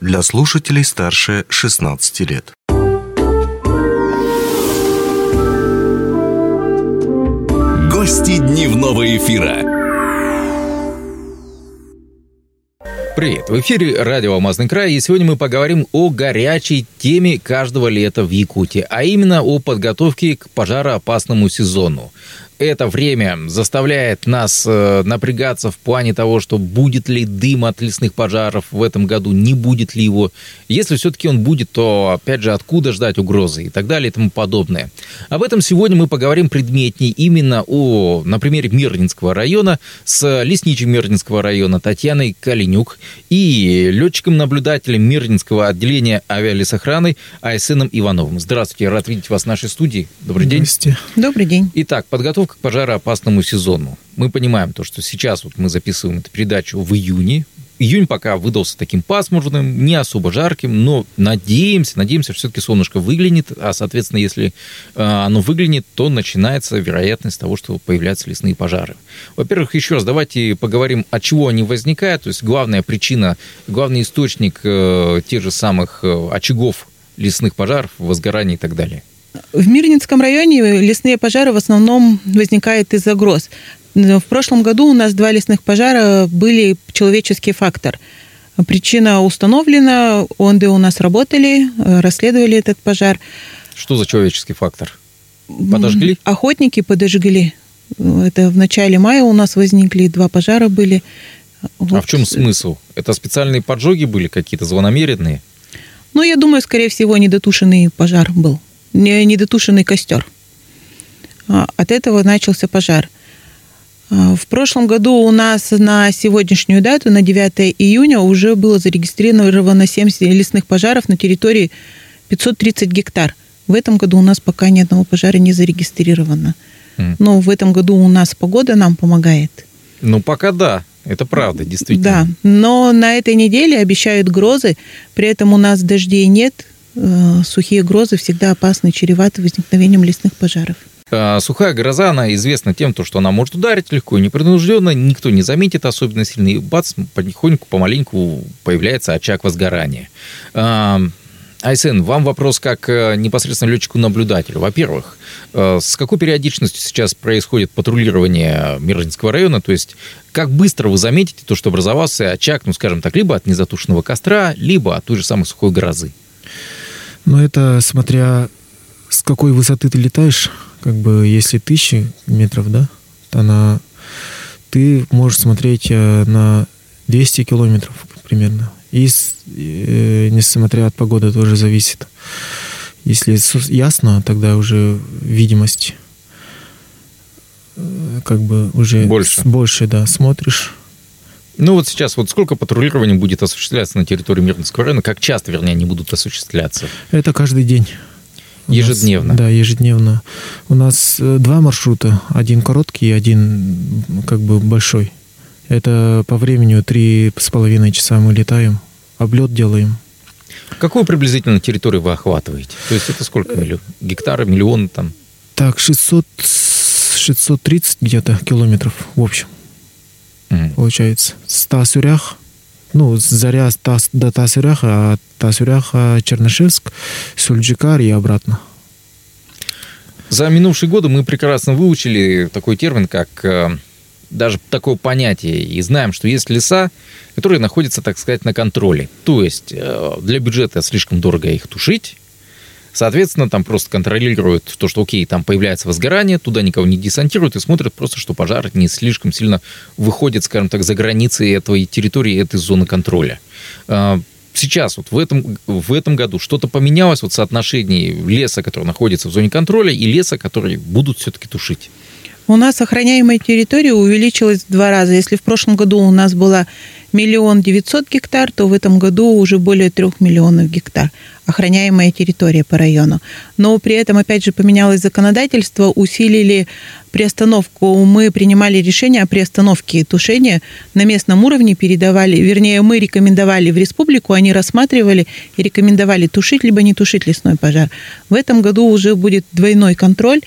для слушателей старше 16 лет. Гости дневного эфира. Привет, в эфире радио «Алмазный край», и сегодня мы поговорим о горячей теме каждого лета в Якутии, а именно о подготовке к пожароопасному сезону это время заставляет нас э, напрягаться в плане того, что будет ли дым от лесных пожаров в этом году, не будет ли его. Если все-таки он будет, то, опять же, откуда ждать угрозы и так далее и тому подобное. Об этом сегодня мы поговорим предметнее именно о, на примере Мирнинского района с лесничим Мирнинского района Татьяной Калинюк и летчиком-наблюдателем Мирнинского отделения авиалесохраны Айсеном Ивановым. Здравствуйте, рад видеть вас в нашей студии. Добрый день. Здравствуйте. Добрый день. Итак, подготовка к пожароопасному сезону. Мы понимаем то, что сейчас вот мы записываем эту передачу в июне. Июнь пока выдался таким пасмурным, не особо жарким, но надеемся, надеемся, что все-таки солнышко выглянет, а, соответственно, если э, оно выглянет, то начинается вероятность того, что появляются лесные пожары. Во-первых, еще раз давайте поговорим, от чего они возникают, то есть главная причина, главный источник э, тех же самых э, очагов лесных пожаров, возгораний и так далее. В Мирнинском районе лесные пожары в основном возникают из-за гроз. В прошлом году у нас два лесных пожара были человеческий фактор. Причина установлена, ОНД у нас работали, расследовали этот пожар. Что за человеческий фактор? Подожгли? Охотники подожгли. Это в начале мая у нас возникли, два пожара были. Вот. А в чем смысл? Это специальные поджоги были какие-то, злонамеренные? Ну, я думаю, скорее всего, недотушенный пожар был недотушенный костер. А, от этого начался пожар. А, в прошлом году у нас на сегодняшнюю дату, на 9 июня, уже было зарегистрировано 70 лесных пожаров на территории 530 гектар. В этом году у нас пока ни одного пожара не зарегистрировано. Но в этом году у нас погода нам помогает. Ну, пока да. Это правда, действительно. Да, но на этой неделе обещают грозы, при этом у нас дождей нет, сухие грозы всегда опасны, чреваты возникновением лесных пожаров. А, сухая гроза, она известна тем, что она может ударить легко и непринужденно, никто не заметит особенно сильно, и бац, потихоньку, помаленьку появляется очаг возгорания. А, Айсен, вам вопрос как э, непосредственно летчику-наблюдателю. Во-первых, э, с какой периодичностью сейчас происходит патрулирование Мирнинского района? То есть, как быстро вы заметите то, что образовался очаг, ну, скажем так, либо от незатушенного костра, либо от той же самой сухой грозы? Но это смотря с какой высоты ты летаешь, как бы если тысячи метров, да, то на ты можешь смотреть э, на 200 километров примерно. И э, несмотря от погоды тоже зависит. Если ясно, тогда уже видимость э, как бы уже больше, больше да, смотришь ну вот сейчас вот сколько патрулирований будет осуществляться на территории Мирнинского района? Как часто, вернее, они будут осуществляться? Это каждый день. ежедневно? Нас, да, ежедневно. У нас э, два маршрута. Один короткий и один как бы большой. Это по времени три с половиной часа мы летаем, облет делаем. Какую приблизительно территорию вы охватываете? То есть это сколько миллион? Гектары, миллионы там? Так, 600, 630 где-то километров в общем mm. получается. С ну, Заря тас, до Тасюряха, а Тасюряха Чернышевск, Сульджикар и обратно. За минувшие годы мы прекрасно выучили такой термин, как э, даже такое понятие, и знаем, что есть леса, которые находятся, так сказать, на контроле. То есть э, для бюджета слишком дорого их тушить, Соответственно, там просто контролируют то, что, окей, там появляется возгорание, туда никого не десантируют и смотрят просто, что пожар не слишком сильно выходит, скажем так, за границы этой территории, этой зоны контроля. А, сейчас вот в этом, в этом году что-то поменялось вот в соотношении леса, который находится в зоне контроля, и леса, который будут все-таки тушить? У нас охраняемая территория увеличилась в два раза. Если в прошлом году у нас было миллион девятьсот гектар, то в этом году уже более трех миллионов гектар охраняемая территория по району. Но при этом, опять же, поменялось законодательство, усилили приостановку. Мы принимали решение о приостановке тушения на местном уровне, передавали, вернее, мы рекомендовали в республику, они рассматривали и рекомендовали тушить либо не тушить лесной пожар. В этом году уже будет двойной контроль,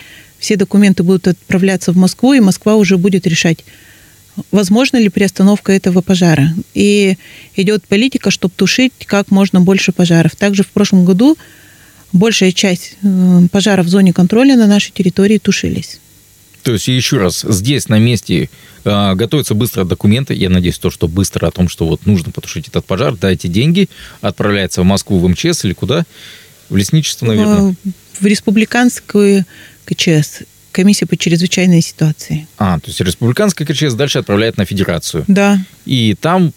все документы будут отправляться в Москву, и Москва уже будет решать, возможно ли приостановка этого пожара. И идет политика, чтобы тушить как можно больше пожаров. Также в прошлом году большая часть э, пожаров в зоне контроля на нашей территории тушились. То есть, еще раз, здесь на месте э, готовятся быстро документы, я надеюсь, то, что быстро о том, что вот нужно потушить этот пожар, дайте деньги, отправляется в Москву, в МЧС или куда? В лесничество, наверное? В республиканскую КЧС комиссия по чрезвычайной ситуации. А, то есть республиканская КЧС дальше отправляет на федерацию. Да. И там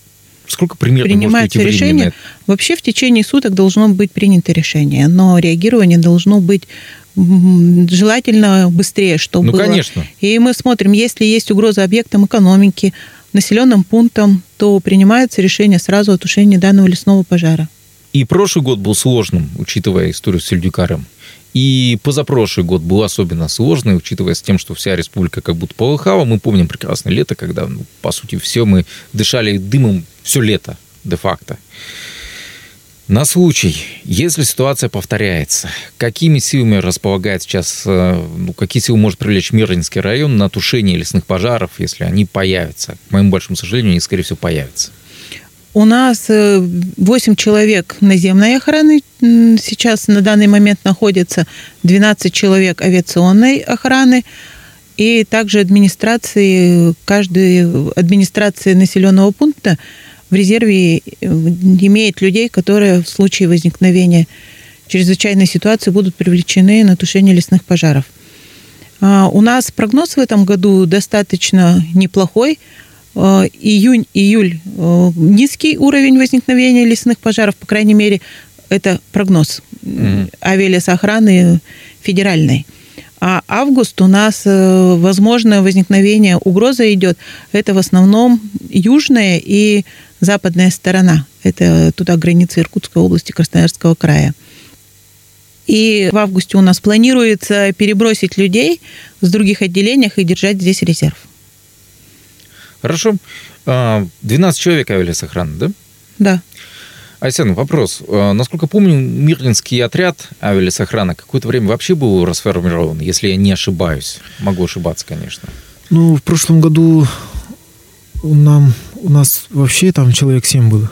сколько примерно Принимается может решение. Вообще в течение суток должно быть принято решение, но реагирование должно быть желательно быстрее, чтобы ну, было. конечно. И мы смотрим, если есть угроза объектам экономики, населенным пунктам, то принимается решение сразу о тушении данного лесного пожара. И прошлый год был сложным, учитывая историю с Сельдюкарем. И позапрошлый год был особенно сложный, учитывая с тем, что вся республика как будто полыхала. Мы помним прекрасное лето, когда, ну, по сути, все мы дышали дымом все лето, де-факто. На случай, если ситуация повторяется, какими силами располагает сейчас, э, ну, какие силы может привлечь Мирнинский район на тушение лесных пожаров, если они появятся? К моему большому сожалению, они, скорее всего, появятся. У нас 8 э, человек наземной охраны сейчас на данный момент находится, 12 человек авиационной охраны, и также администрации, каждой администрации населенного пункта в резерве э, имеет людей, которые в случае возникновения чрезвычайной ситуации будут привлечены на тушение лесных пожаров. А, у нас прогноз в этом году достаточно неплохой. Э, июнь-июль э, низкий уровень возникновения лесных пожаров, по крайней мере, это прогноз mm-hmm. авиалесоохраны федеральной. А август у нас э, возможное возникновение угроза идет. Это в основном южная и западная сторона. Это туда границы Иркутской области, Красноярского края. И в августе у нас планируется перебросить людей с других отделений и держать здесь резерв. Хорошо. 12 а, человек авиалесохраны, да? Да. Айсен, вопрос. А, насколько помню, Мирлинский отряд авиалесохраны какое-то время вообще был расформирован, если я не ошибаюсь. Могу ошибаться, конечно. Ну, в прошлом году нам, у нас вообще там человек 7 было.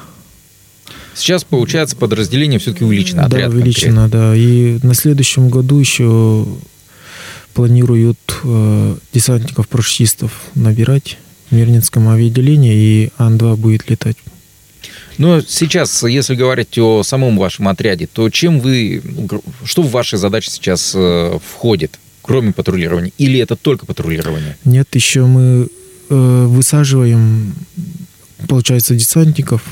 Сейчас, получается, подразделение все-таки увеличено, отряд Да, увеличено, конкретно. да. И на следующем году еще планируют э, десантников-парашютистов набирать Мирнинском авиаделении, и Ан-2 будет летать. Но сейчас, если говорить о самом вашем отряде, то чем вы, что в ваши задачи сейчас э, входит, кроме патрулирования? Или это только патрулирование? Нет, еще мы э, высаживаем, получается, десантников,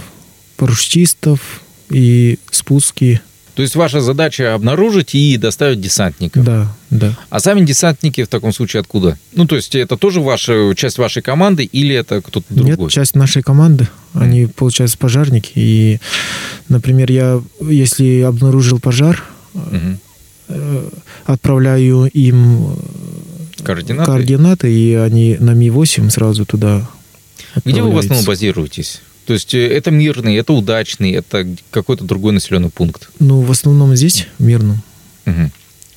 парашютистов и спуски то есть ваша задача обнаружить и доставить десантников. Да, да. А сами десантники в таком случае откуда? Ну, то есть это тоже ваша часть вашей команды или это кто-то другой? Нет, часть нашей команды. Они, получается, пожарники. И, например, я, если обнаружил пожар, угу. отправляю им координаты? координаты, и они на Ми-8 сразу туда Где вы в основном базируетесь? То есть э, это мирный, это удачный, это какой-то другой населенный пункт? Ну, в основном здесь, в Мирном. Угу.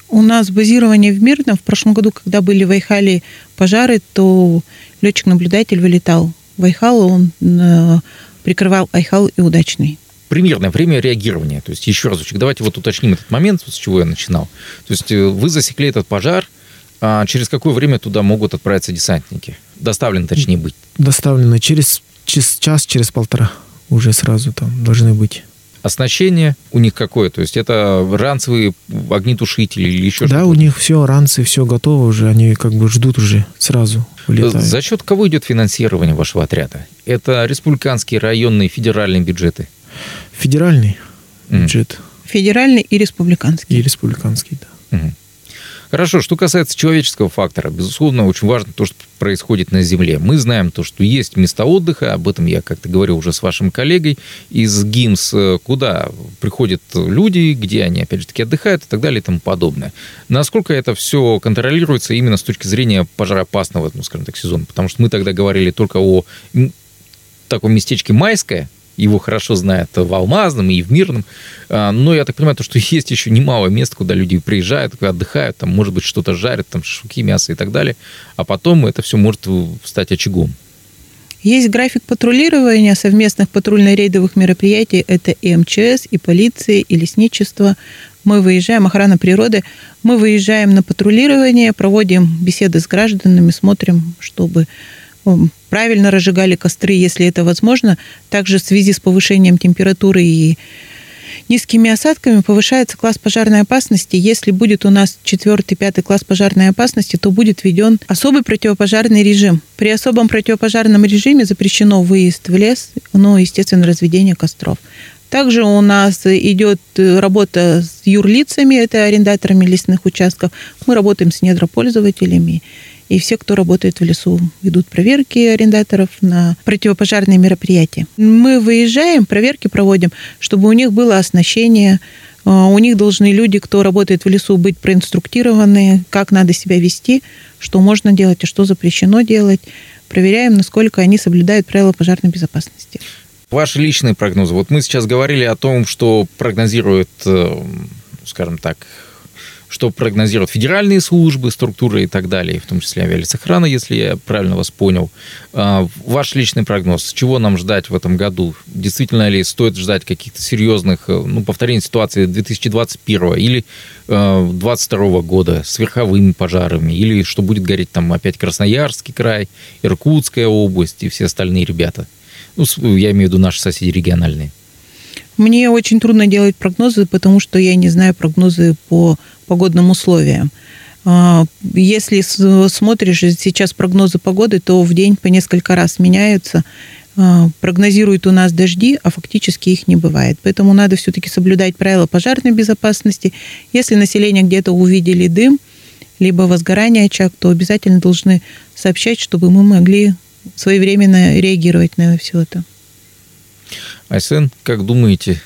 У нас базирование в Мирном. В прошлом году, когда были в Айхале пожары, то летчик-наблюдатель вылетал в Айхал, он э, прикрывал Айхал и удачный примерное время реагирования. То есть, еще разочек, давайте вот уточним этот момент, с чего я начинал. То есть, э, вы засекли этот пожар, а через какое время туда могут отправиться десантники? Доставлены, точнее, быть? Доставлены через через час, через полтора уже сразу там должны быть. Оснащение у них какое? То есть это ранцевые огнетушители или еще что-то? Да, у них все, ранцы, все готово уже, они как бы ждут уже сразу. Улетают. За счет кого идет финансирование вашего отряда? Это республиканские, районные, федеральные бюджеты? Федеральный mm. бюджет. Федеральный и республиканский. И республиканский, да. Mm. Хорошо, что касается человеческого фактора, безусловно, очень важно то, что происходит на Земле. Мы знаем то, что есть места отдыха, об этом я как-то говорил уже с вашим коллегой из ГИМС, э, куда приходят люди, где они, опять же таки, отдыхают и так далее и тому подобное. Насколько это все контролируется именно с точки зрения пожароопасного, ну, скажем так, сезона? Потому что мы тогда говорили только о таком местечке Майское, его хорошо знают в Алмазном и в Мирном. А, но я так понимаю, то, что есть еще немало мест, куда люди приезжают, отдыхают, там, может быть, что-то жарят, там, шашлыки, мясо и так далее. А потом это все может стать очагом. Есть график патрулирования совместных патрульно-рейдовых мероприятий. Это и МЧС, и полиция, и лесничество. Мы выезжаем, охрана природы. Мы выезжаем на патрулирование, проводим беседы с гражданами, смотрим, чтобы правильно разжигали костры, если это возможно. Также в связи с повышением температуры и низкими осадками повышается класс пожарной опасности. Если будет у нас четвертый, пятый класс пожарной опасности, то будет введен особый противопожарный режим. При особом противопожарном режиме запрещено выезд в лес, ну, естественно, разведение костров. Также у нас идет работа с юрлицами, это арендаторами лесных участков. Мы работаем с недропользователями. И все, кто работает в лесу, ведут проверки арендаторов на противопожарные мероприятия. Мы выезжаем, проверки проводим, чтобы у них было оснащение, а, у них должны люди, кто работает в лесу, быть проинструктированы, как надо себя вести, что можно делать, а что запрещено делать. Проверяем, насколько они соблюдают правила пожарной безопасности. Ваши личные прогнозы. Вот мы сейчас говорили о том, что прогнозируют, э, скажем так, что прогнозируют федеральные службы, структуры и так далее, в том числе авиалесохрана, если я правильно вас понял. А, ваш личный прогноз, чего нам ждать в этом году? Действительно ли стоит ждать каких-то серьезных, э, ну, повторений ситуации 2021 или 2022 э, года с верховыми пожарами, или что будет гореть там опять Красноярский край, Иркутская область и все остальные ребята? Ну, я имею в виду наши соседи региональные. Мне очень трудно делать прогнозы, потому что я не знаю прогнозы по погодным условиям. А, если смотришь сейчас прогнозы погоды, то в день по несколько раз меняются. А, прогнозируют у нас дожди, а фактически их не бывает. Поэтому надо все-таки соблюдать правила пожарной безопасности. Если население где-то увидели дым, либо возгорание очаг, то обязательно должны сообщать, чтобы мы могли своевременно реагировать на все это. Айсен, как думаете,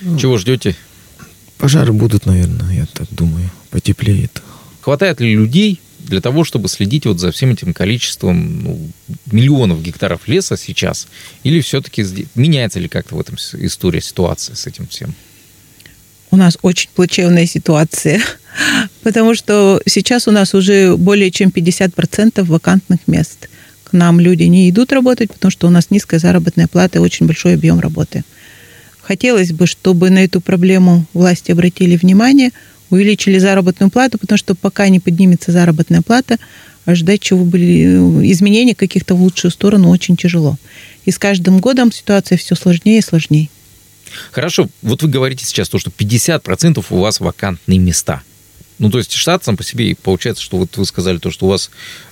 ну, чего ждете? Пожары будут, наверное, я так думаю. Потеплеет. Хватает ли людей для того, чтобы следить вот за всем этим количеством ну, миллионов гектаров леса сейчас? Или все-таки меняется ли как-то в этом история, ситуация с этим всем? У нас очень плачевная ситуация, потому что сейчас у нас уже более чем 50% вакантных мест – к нам люди не идут работать, потому что у нас низкая заработная плата и очень большой объем работы. Хотелось бы, чтобы на эту проблему власти обратили внимание, увеличили заработную плату, потому что пока не поднимется заработная плата, ожидать чего были изменений каких-то в лучшую сторону очень тяжело. И с каждым годом ситуация все сложнее и сложнее. Хорошо, вот вы говорите сейчас то, что 50% у вас вакантные места. Ну, то есть штат сам по себе, получается, что вот вы сказали то, что у вас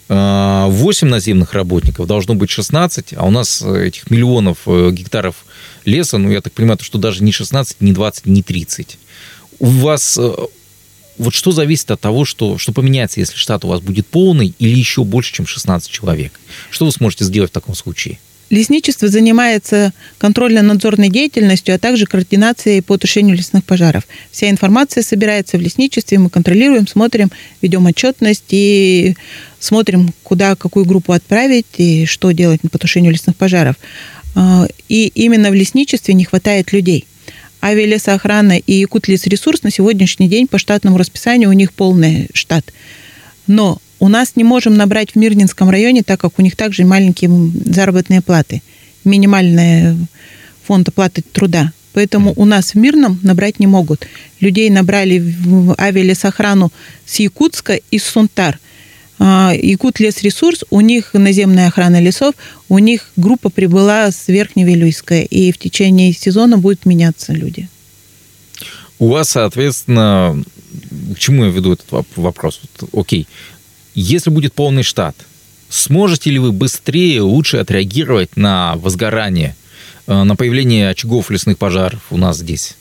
8 э, наземных работников, должно быть 16, а у нас э, этих миллионов э, гектаров леса, ну, я так понимаю, что даже не 16, не 20, не 30. У вас вот что зависит от того, что, что поменяется, если штат у вас будет полный или еще больше, чем 16 человек? Что вы сможете сделать в таком случае? Лесничество занимается контрольно-надзорной деятельностью, а также координацией по тушению лесных пожаров. Вся информация собирается в лесничестве, мы контролируем, смотрим, ведем отчетность и смотрим, куда, какую группу отправить и что делать по тушению лесных пожаров. А, и именно в лесничестве не хватает людей. Авиалесоохрана и Якутлесресурс на сегодняшний день по штатному расписанию у них полный штат. Но у нас не можем набрать в Мирнинском районе, так как у них также маленькие заработные платы, минимальная фонд оплаты труда. Поэтому у нас в Мирном набрать не могут. Людей набрали в авиалесохрану с Якутска и с Сунтар. А, Якут лесресурс, у них наземная охрана лесов, у них группа прибыла с Верхневилюйска, и в течение сезона будут меняться люди. У вас, соответственно, к чему я веду этот вопрос? Окей, если будет полный штат, сможете ли вы быстрее, лучше отреагировать на возгорание, э, на появление очагов лесных пожаров у нас здесь?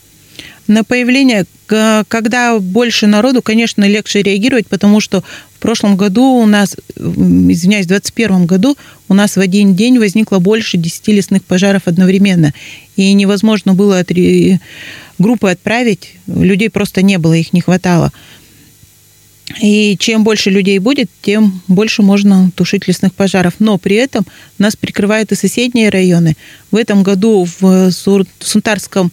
На появление, когда больше народу, конечно, легче реагировать, потому что в прошлом году у нас, извиняюсь, в 2021 году у нас в один день возникло больше 10 лесных пожаров одновременно. И невозможно было группы отправить, людей просто не было, их не хватало. И чем больше людей будет, тем больше можно тушить лесных пожаров. Но при этом нас прикрывают и соседние районы. В этом году в Сунтарском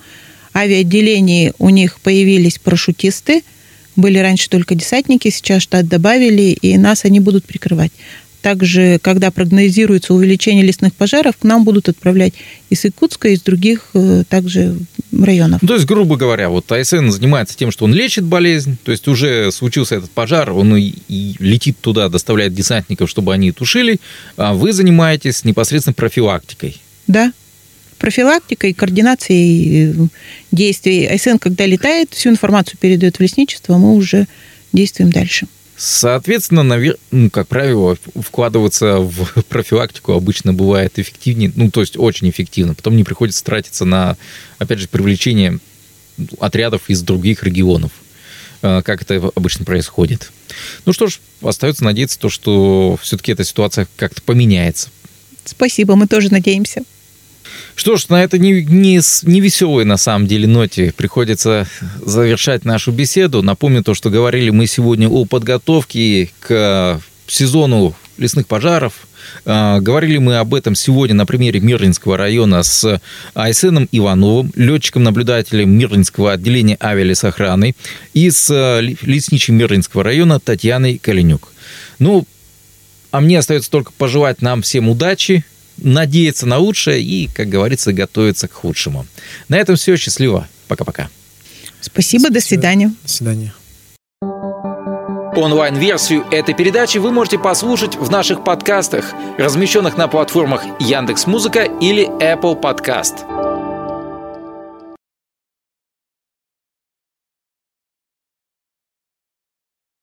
авиаотделении у них появились парашютисты. Были раньше только десантники, сейчас штат добавили, и нас они будут прикрывать. Также, когда прогнозируется увеличение лесных пожаров, к нам будут отправлять из Иркутска, из других э, также районов. Ну, то есть, грубо говоря, вот АСН занимается тем, что он лечит болезнь, то есть уже случился этот пожар, он и, и летит туда, доставляет десантников, чтобы они тушили, а вы занимаетесь непосредственно профилактикой. Да, профилактикой, координацией э, действий. АСН, когда летает, всю информацию передает в лесничество, мы уже действуем дальше. Соответственно, навер... ну, как правило, вкладываться в профилактику обычно бывает эффективнее, ну, то есть очень эффективно. Потом не приходится тратиться на, опять же, привлечение отрядов из других регионов, э, как это обычно происходит. Ну что ж, остается надеяться, то, что все-таки эта ситуация как-то поменяется. Спасибо, мы тоже надеемся. Что ж, на этой не, не, не веселой, на самом деле, ноте приходится завершать нашу беседу. Напомню то, что говорили мы сегодня о подготовке к сезону лесных пожаров. А, говорили мы об этом сегодня на примере Мирлинского района с Айсеном Ивановым, летчиком-наблюдателем Мирлинского отделения авиалесохраны, и с а, лесничим Мирлинского района Татьяной Калинюк. Ну, а мне остается только пожелать нам всем удачи, надеяться на лучшее и, как говорится, готовиться к худшему. На этом все. Счастливо. Пока-пока. Спасибо, Спасибо. до свидания. До свидания. Онлайн-версию этой передачи вы можете послушать в наших подкастах, размещенных на платформах Яндекс.Музыка или Apple Podcast.